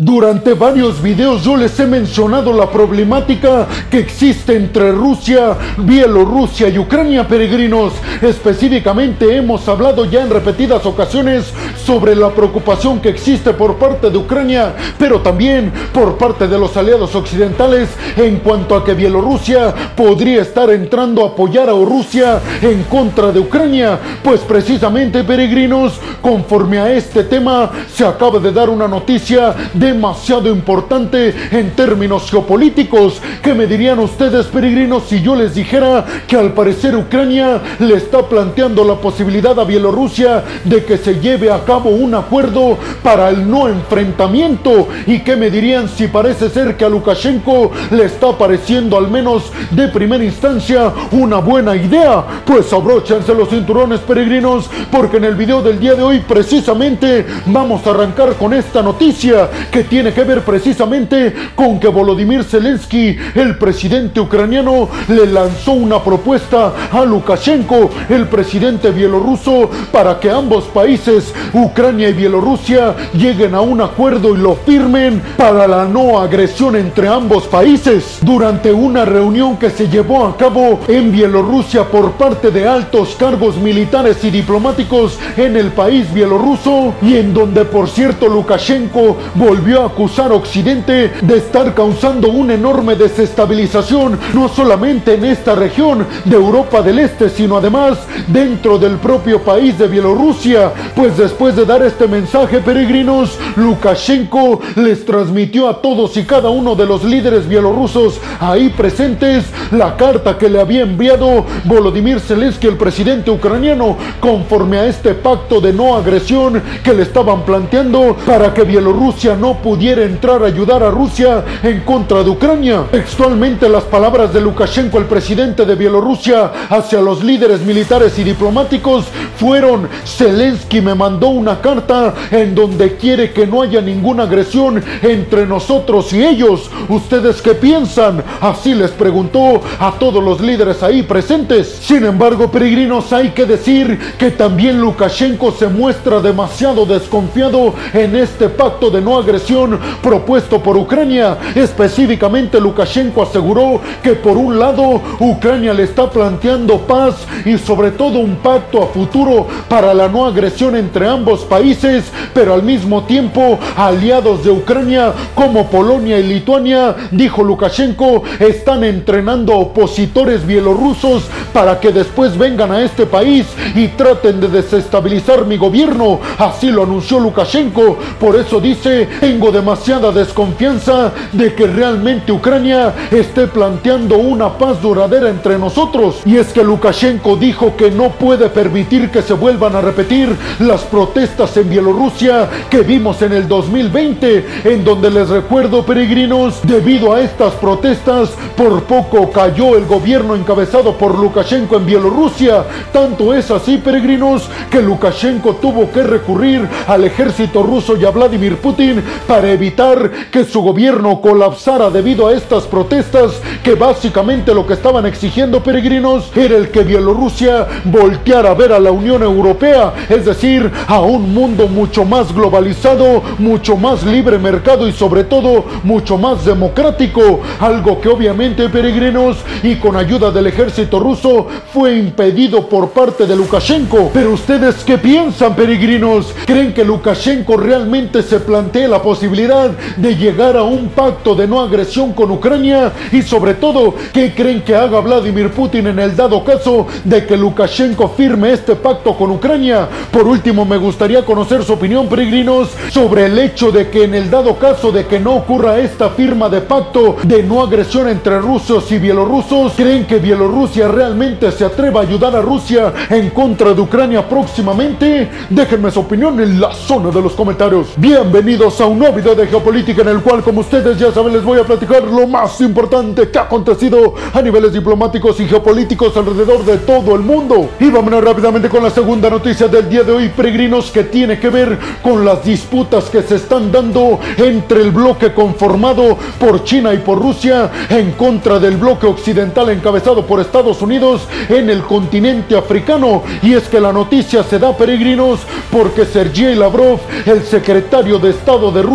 Durante varios videos yo les he mencionado la problemática que existe entre Rusia, Bielorrusia y Ucrania, peregrinos. Específicamente hemos hablado ya en repetidas ocasiones sobre la preocupación que existe por parte de Ucrania, pero también por parte de los aliados occidentales en cuanto a que Bielorrusia podría estar entrando a apoyar a Rusia en contra de Ucrania. Pues precisamente, peregrinos, conforme a este tema, se acaba de dar una noticia demasiado importante en términos geopolíticos. ¿Qué me dirían ustedes, peregrinos, si yo les dijera que al parecer Ucrania le está planteando la posibilidad a Bielorrusia de que se lleve a cabo un acuerdo para el no enfrentamiento? ¿Y qué me dirían si parece ser que a Lukashenko le está pareciendo al menos de primera instancia una buena idea? Pues abróchense los cinturones peregrinos porque en el video del día de hoy precisamente vamos a arrancar con esta noticia que tiene que ver precisamente con que Volodymyr Zelensky, el presidente ucraniano, le lanzó una propuesta a Lukashenko, el presidente bielorruso, para que ambos países, Ucrania y Bielorrusia, lleguen a un acuerdo y lo firmen para la no agresión entre ambos países. Durante una reunión que se llevó a cabo en Bielorrusia por parte de altos cargos militares y diplomáticos en el país bielorruso y en donde por cierto Lukashenko volvió acusar a Occidente de estar causando una enorme desestabilización, no solamente en esta región de Europa del Este, sino además dentro del propio país de Bielorrusia. Pues después de dar este mensaje, peregrinos, Lukashenko les transmitió a todos y cada uno de los líderes bielorrusos ahí presentes la carta que le había enviado Volodymyr Zelensky, el presidente ucraniano, conforme a este pacto de no agresión que le estaban planteando para que Bielorrusia no pudiera entrar a ayudar a Rusia en contra de Ucrania. Textualmente las palabras de Lukashenko, el presidente de Bielorrusia, hacia los líderes militares y diplomáticos fueron, Zelensky me mandó una carta en donde quiere que no haya ninguna agresión entre nosotros y ellos. ¿Ustedes qué piensan? Así les preguntó a todos los líderes ahí presentes. Sin embargo, peregrinos, hay que decir que también Lukashenko se muestra demasiado desconfiado en este pacto de no agresión propuesto por Ucrania. Específicamente, Lukashenko aseguró que por un lado Ucrania le está planteando paz y sobre todo un pacto a futuro para la no agresión entre ambos países, pero al mismo tiempo aliados de Ucrania como Polonia y Lituania, dijo Lukashenko, están entrenando opositores bielorrusos para que después vengan a este país y traten de desestabilizar mi gobierno. Así lo anunció Lukashenko. Por eso dice, tengo demasiada desconfianza de que realmente Ucrania esté planteando una paz duradera entre nosotros. Y es que Lukashenko dijo que no puede permitir que se vuelvan a repetir las protestas en Bielorrusia que vimos en el 2020, en donde les recuerdo peregrinos, debido a estas protestas, por poco cayó el gobierno encabezado por Lukashenko en Bielorrusia. Tanto es así, peregrinos, que Lukashenko tuvo que recurrir al ejército ruso y a Vladimir Putin para evitar que su gobierno colapsara debido a estas protestas que básicamente lo que estaban exigiendo peregrinos era el que Bielorrusia volteara a ver a la Unión Europea, es decir, a un mundo mucho más globalizado, mucho más libre mercado y sobre todo mucho más democrático, algo que obviamente peregrinos y con ayuda del ejército ruso fue impedido por parte de Lukashenko. Pero ustedes qué piensan peregrinos? ¿Creen que Lukashenko realmente se plantea la posibilidad de llegar a un pacto de no agresión con Ucrania? Y sobre todo, ¿qué creen que haga Vladimir Putin en el dado caso de que Lukashenko firme este pacto con Ucrania? Por último, me gustaría conocer su opinión, peregrinos, sobre el hecho de que en el dado caso de que no ocurra esta firma de pacto de no agresión entre rusos y bielorrusos, ¿creen que Bielorrusia realmente se atreva a ayudar a Rusia en contra de Ucrania próximamente? Déjenme su opinión en la zona de los comentarios. Bienvenidos a un nuevo video de geopolítica en el cual, como ustedes ya saben, les voy a platicar lo más importante que ha acontecido a niveles diplomáticos y geopolíticos alrededor de todo el mundo. Y vámonos rápidamente con la segunda noticia del día de hoy, peregrinos, que tiene que ver con las disputas que se están dando entre el bloque conformado por China y por Rusia en contra del bloque occidental encabezado por Estados Unidos en el continente africano. Y es que la noticia se da, peregrinos, porque Sergei Lavrov, el secretario de Estado de Rusia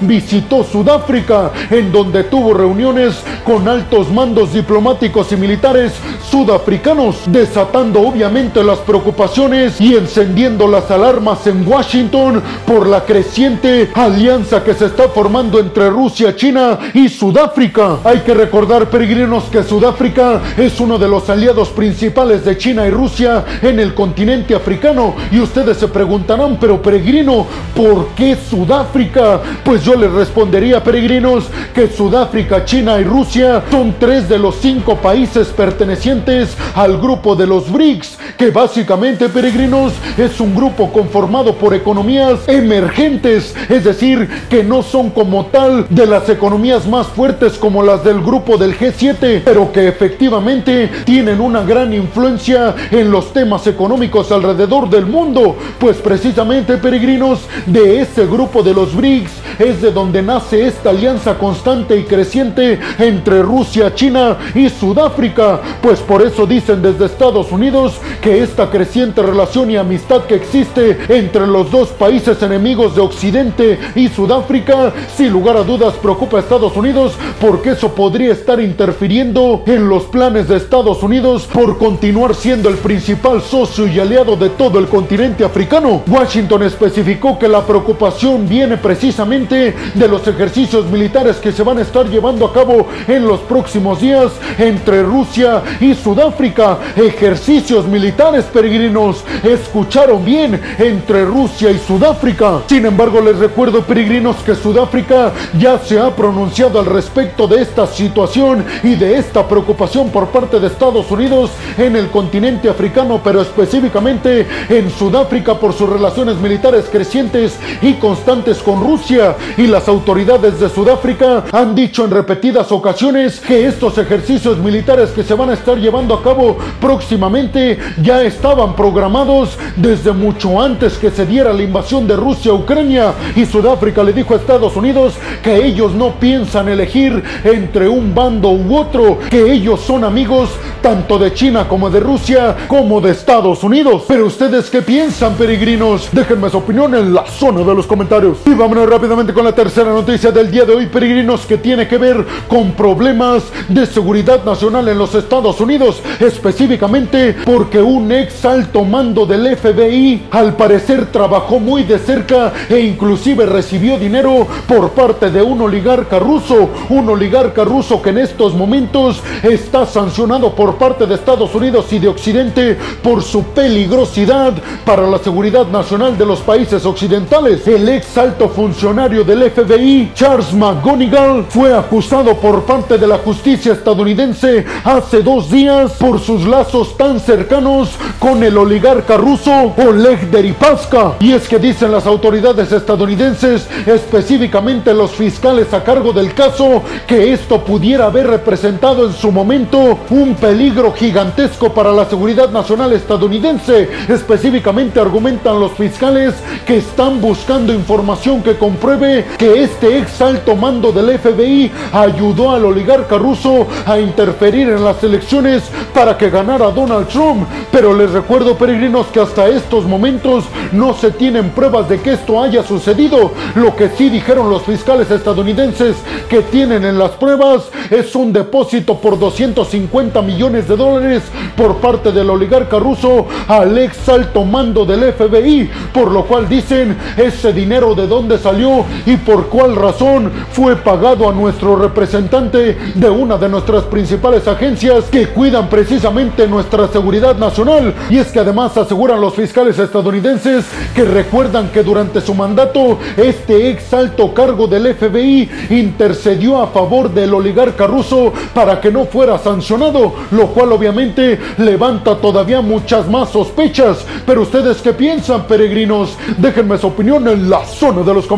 visitó Sudáfrica, en donde tuvo reuniones con altos mandos diplomáticos y militares sudafricanos, desatando obviamente las preocupaciones y encendiendo las alarmas en Washington por la creciente alianza que se está formando entre Rusia, China y Sudáfrica. Hay que recordar, peregrinos, que Sudáfrica es uno de los aliados principales de China y Rusia en el continente africano. Y ustedes se preguntarán, pero peregrino, ¿por qué Sudáfrica? Pues yo les respondería, peregrinos, que Sudáfrica, China y Rusia son tres de los cinco países pertenecientes al grupo de los BRICS, que básicamente, peregrinos, es un grupo conformado por economías emergentes, es decir, que no son como tal de las economías más fuertes como las del grupo del G7, pero que efectivamente tienen una gran influencia en los temas económicos alrededor del mundo, pues precisamente, peregrinos, de ese grupo de los BRICS es de donde nace esta alianza constante y creciente entre Rusia, China y Sudáfrica, pues por eso dicen desde Estados Unidos que esta creciente relación y amistad que existe entre los dos países enemigos de Occidente y Sudáfrica, sin lugar a dudas preocupa a Estados Unidos porque eso podría estar interfiriendo en los planes de Estados Unidos por continuar siendo el principal socio y aliado de todo el continente africano. Washington especificó que la preocupación viene precisamente de los ejercicios militares que se van a estar llevando a cabo en los próximos días entre Rusia y Sudáfrica. Ejercicios militares peregrinos. Escucharon bien entre Rusia y Sudáfrica. Sin embargo, les recuerdo peregrinos que Sudáfrica ya se ha pronunciado al respecto de esta situación y de esta preocupación por parte de Estados Unidos en el continente africano, pero específicamente en Sudáfrica por sus relaciones militares crecientes y constantes con Rusia. Y las autoridades de Sudáfrica han dicho en repetidas ocasiones que estos ejercicios militares que se van a estar llevando a cabo próximamente ya estaban programados desde mucho antes que se diera la invasión de Rusia a Ucrania y Sudáfrica le dijo a Estados Unidos que ellos no piensan elegir entre un bando u otro, que ellos son amigos tanto de China como de Rusia como de Estados Unidos. Pero ustedes qué piensan, peregrinos? Déjenme su opinión en la zona de los comentarios. Rápidamente con la tercera noticia del día de hoy, peregrinos, que tiene que ver con problemas de seguridad nacional en los Estados Unidos, específicamente porque un ex alto mando del FBI al parecer trabajó muy de cerca e inclusive recibió dinero por parte de un oligarca ruso, un oligarca ruso que en estos momentos está sancionado por parte de Estados Unidos y de Occidente por su peligrosidad para la seguridad nacional de los países occidentales. El ex alto funcionario del FBI, Charles McGonigal, fue acusado por parte de la justicia estadounidense hace dos días por sus lazos tan cercanos con el oligarca ruso Oleg Deripaska. Y es que dicen las autoridades estadounidenses, específicamente los fiscales a cargo del caso, que esto pudiera haber representado en su momento un peligro gigantesco para la seguridad nacional estadounidense. Específicamente argumentan los fiscales que están buscando información que compruebe que este ex alto mando del FBI ayudó al oligarca ruso a interferir en las elecciones para que ganara Donald Trump. Pero les recuerdo, peregrinos, que hasta estos momentos no se tienen pruebas de que esto haya sucedido. Lo que sí dijeron los fiscales estadounidenses que tienen en las pruebas es un depósito por 250 millones de dólares por parte del oligarca ruso al ex alto mando del FBI, por lo cual dicen ese dinero de dónde salió y por cuál razón fue pagado a nuestro representante de una de nuestras principales agencias que cuidan precisamente nuestra seguridad nacional. Y es que además aseguran los fiscales estadounidenses que recuerdan que durante su mandato este ex alto cargo del FBI intercedió a favor del oligarca ruso para que no fuera sancionado, lo cual obviamente levanta todavía muchas más sospechas. Pero ustedes qué piensan, peregrinos? Déjenme su opinión en la zona de los.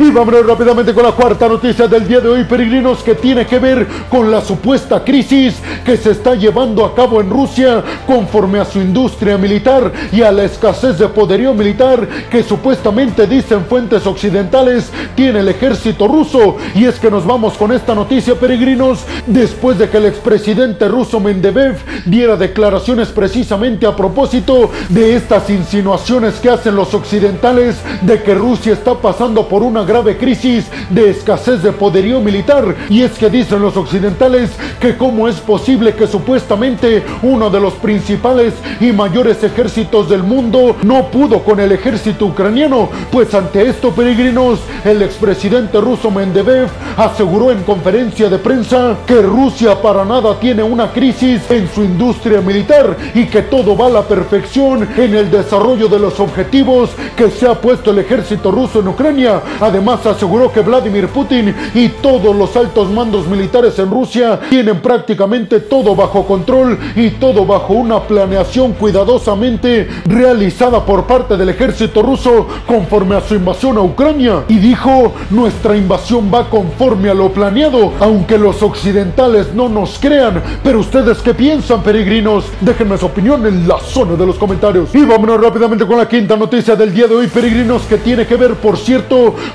Y vámonos rápidamente con la cuarta noticia del día de hoy, peregrinos, que tiene que ver con la supuesta crisis que se está llevando a cabo en Rusia conforme a su industria militar y a la escasez de poderío militar que supuestamente dicen fuentes occidentales tiene el ejército ruso. Y es que nos vamos con esta noticia, peregrinos, después de que el expresidente ruso Mendebev diera declaraciones precisamente a propósito de estas insinuaciones que hacen los occidentales de que Rusia está pasando por una grave crisis de escasez de poderío militar. Y es que dicen los occidentales que cómo es posible que supuestamente uno de los principales y mayores ejércitos del mundo no pudo con el ejército ucraniano. Pues ante esto, peregrinos, el expresidente ruso Mendebev aseguró en conferencia de prensa que Rusia para nada tiene una crisis en su industria militar y que todo va a la perfección en el desarrollo de los objetivos que se ha puesto el ejército ruso en Ucrania. Además aseguró que Vladimir Putin y todos los altos mandos militares en Rusia tienen prácticamente todo bajo control y todo bajo una planeación cuidadosamente realizada por parte del ejército ruso conforme a su invasión a Ucrania. Y dijo, nuestra invasión va conforme a lo planeado, aunque los occidentales no nos crean. Pero ustedes qué piensan, peregrinos? Déjenme su opinión en la zona de los comentarios. Y vámonos rápidamente con la quinta noticia del día de hoy, peregrinos, que tiene que ver, por cierto,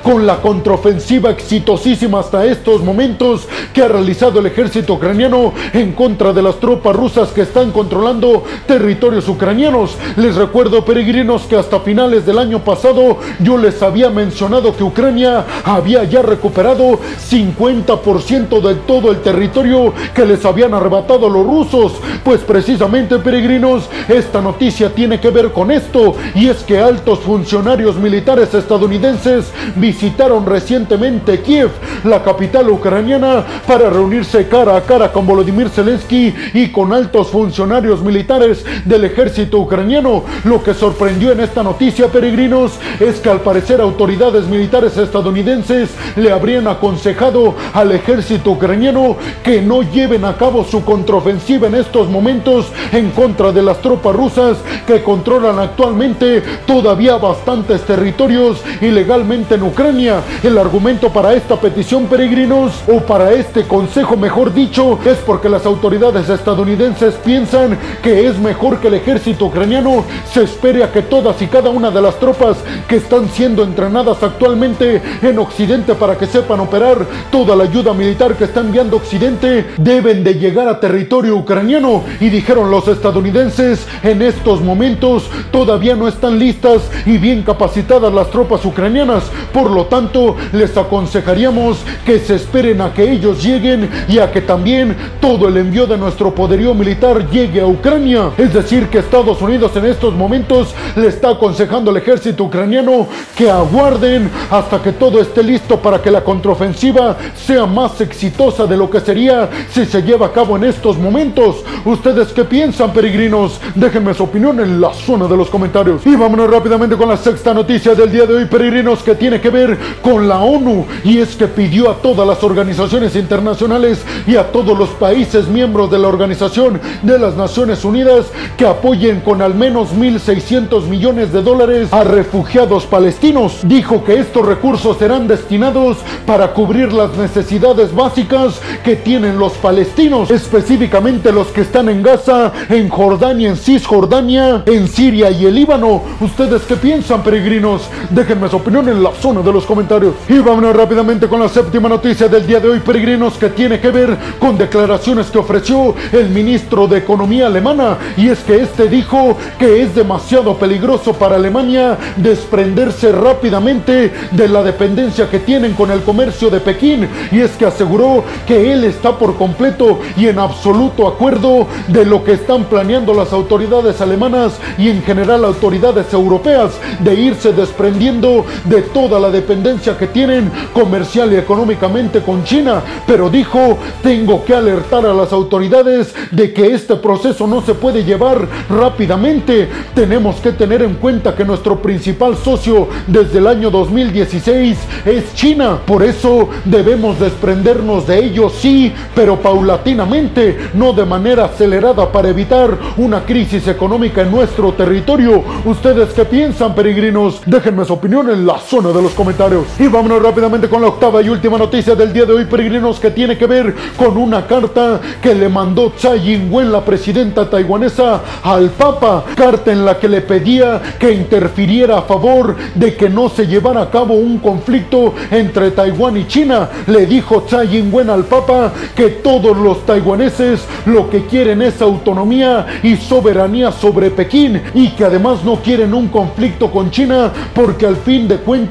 con la contraofensiva exitosísima hasta estos momentos que ha realizado el ejército ucraniano en contra de las tropas rusas que están controlando territorios ucranianos. Les recuerdo, peregrinos, que hasta finales del año pasado yo les había mencionado que Ucrania había ya recuperado 50% de todo el territorio que les habían arrebatado los rusos. Pues precisamente, peregrinos, esta noticia tiene que ver con esto y es que altos funcionarios militares estadounidenses visitaron recientemente Kiev, la capital ucraniana, para reunirse cara a cara con Volodymyr Zelensky y con altos funcionarios militares del ejército ucraniano. Lo que sorprendió en esta noticia, peregrinos, es que al parecer autoridades militares estadounidenses le habrían aconsejado al ejército ucraniano que no lleven a cabo su contraofensiva en estos momentos en contra de las tropas rusas que controlan actualmente todavía bastantes territorios ilegalmente en Ucrania. El argumento para esta petición, peregrinos, o para este consejo, mejor dicho, es porque las autoridades estadounidenses piensan que es mejor que el ejército ucraniano se espere a que todas y cada una de las tropas que están siendo entrenadas actualmente en Occidente para que sepan operar toda la ayuda militar que está enviando Occidente deben de llegar a territorio ucraniano y dijeron los estadounidenses en estos momentos todavía no están listas y bien capacitadas las tropas ucranianas por lo tanto les aconsejaríamos que se esperen a que ellos lleguen y a que también todo el envío de nuestro poderío militar llegue a Ucrania es decir que Estados Unidos en estos momentos le está aconsejando al ejército ucraniano que aguarden hasta que todo esté listo para que la contraofensiva sea más exitosa de lo que sería si se lleva a cabo en estos momentos. ¿Ustedes qué piensan, peregrinos? Déjenme su opinión en la zona de los comentarios. Y vámonos rápidamente con la sexta noticia del día de hoy, peregrinos, tiene que ver con la ONU. Y es que pidió a todas las organizaciones internacionales y a todos los países miembros de la Organización de las Naciones Unidas que apoyen con al menos 1.600 millones de dólares a refugiados palestinos. Dijo que estos recursos serán destinados para cubrir las necesidades básicas que tienen los palestinos, específicamente los que están en Gaza, en Jordania, en Cisjordania, en Siria y el Líbano. ¿Ustedes qué piensan, peregrinos? Déjenme su opinión en la zona de los comentarios. Y vámonos rápidamente con la séptima noticia del día de hoy, peregrinos, que tiene que ver con declaraciones que ofreció el ministro de Economía alemana. Y es que este dijo que es demasiado peligroso para Alemania desprenderse rápidamente de la dependencia que tienen con el comercio de Pekín. Y es que aseguró que él está por completo y en absoluto acuerdo de lo que están planeando las autoridades alemanas y en general autoridades europeas de irse desprendiendo de toda la dependencia que tienen comercial y económicamente con China. Pero dijo, tengo que alertar a las autoridades de que este proceso no se puede llevar rápidamente. Tenemos que tener en cuenta que nuestro principal socio desde el año 2016 es China. Por eso debemos desprendernos de ellos, sí, pero paulatinamente, no de manera acelerada para evitar una crisis económica en nuestro territorio. ¿Ustedes qué piensan, peregrinos? Déjenme su opinión en la zona de los comentarios. Y vámonos rápidamente con la octava y última noticia del día de hoy, peregrinos, que tiene que ver con una carta que le mandó Tsai Ing-wen, la presidenta taiwanesa, al Papa. Carta en la que le pedía que interfiriera a favor de que no se llevara a cabo un conflicto entre Taiwán y China. Le dijo Tsai Ing-wen al Papa que todos los taiwaneses lo que quieren es autonomía y soberanía sobre Pekín y que además no quieren un conflicto con China porque al fin de cuentas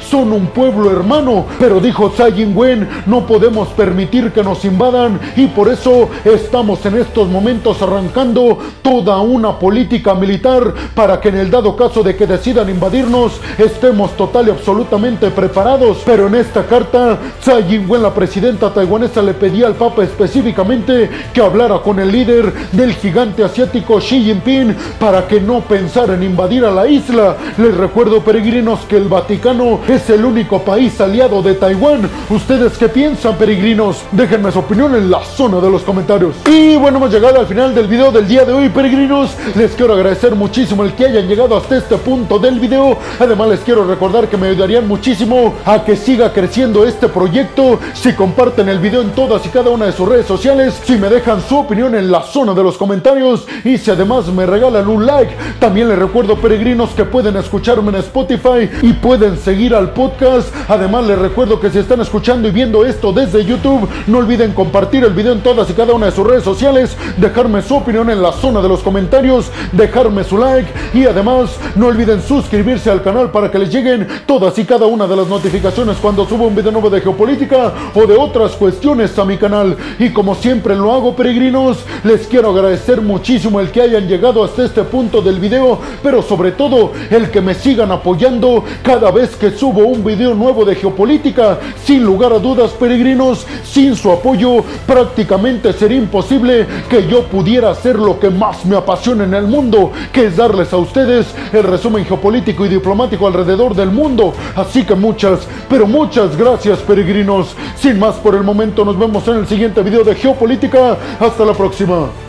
son un pueblo hermano. Pero dijo Tsai Ing-wen, no podemos permitir que nos invadan y por eso estamos en estos momentos arrancando toda una política militar para que en el dado caso de que decidan invadirnos estemos total y absolutamente preparados. Pero en esta carta, Tsai Ing-wen, la presidenta taiwanesa, le pedía al Papa específicamente que hablara con el líder del gigante asiático Xi Jinping para que no pensara en invadir a la isla. Les recuerdo, peregrinos, que el Vaticano es el único país aliado de Taiwán. ¿Ustedes qué piensan, peregrinos? Déjenme su opinión en la zona de los comentarios. Y bueno, hemos llegado al final del video del día de hoy, peregrinos. Les quiero agradecer muchísimo el que hayan llegado hasta este punto del video. Además, les quiero recordar que me ayudarían muchísimo a que siga creciendo este proyecto si comparten el video en todas y cada una de sus redes sociales, si me dejan su opinión en la zona de los comentarios y si además me regalan un like. También les recuerdo, peregrinos, que pueden escucharme en Spotify y pueden seguir al podcast. Además, les recuerdo que si están escuchando y viendo esto desde YouTube, no olviden compartir el video en todas y cada una de sus redes sociales, dejarme su opinión en la zona de los comentarios, dejarme su like y además no olviden suscribirse al canal para que les lleguen todas y cada una de las notificaciones cuando subo un video nuevo de geopolítica o de otras cuestiones a mi canal. Y como siempre lo hago, peregrinos, les quiero agradecer muchísimo el que hayan llegado hasta este punto del video, pero sobre todo el que me sigan apoyando cada vez que subo un video nuevo de geopolítica. Sin lugar a dudas, peregrinos, sin su apoyo prácticamente sería imposible que yo pudiera hacer lo que más me apasiona en el mundo, que es darles a ustedes el resumen geopolítico y diplomático alrededor del mundo. Así que muchas, pero muchas gracias, peregrinos. Sin más por el momento, nos vemos en el siguiente video de geopolítica. Hasta la próxima.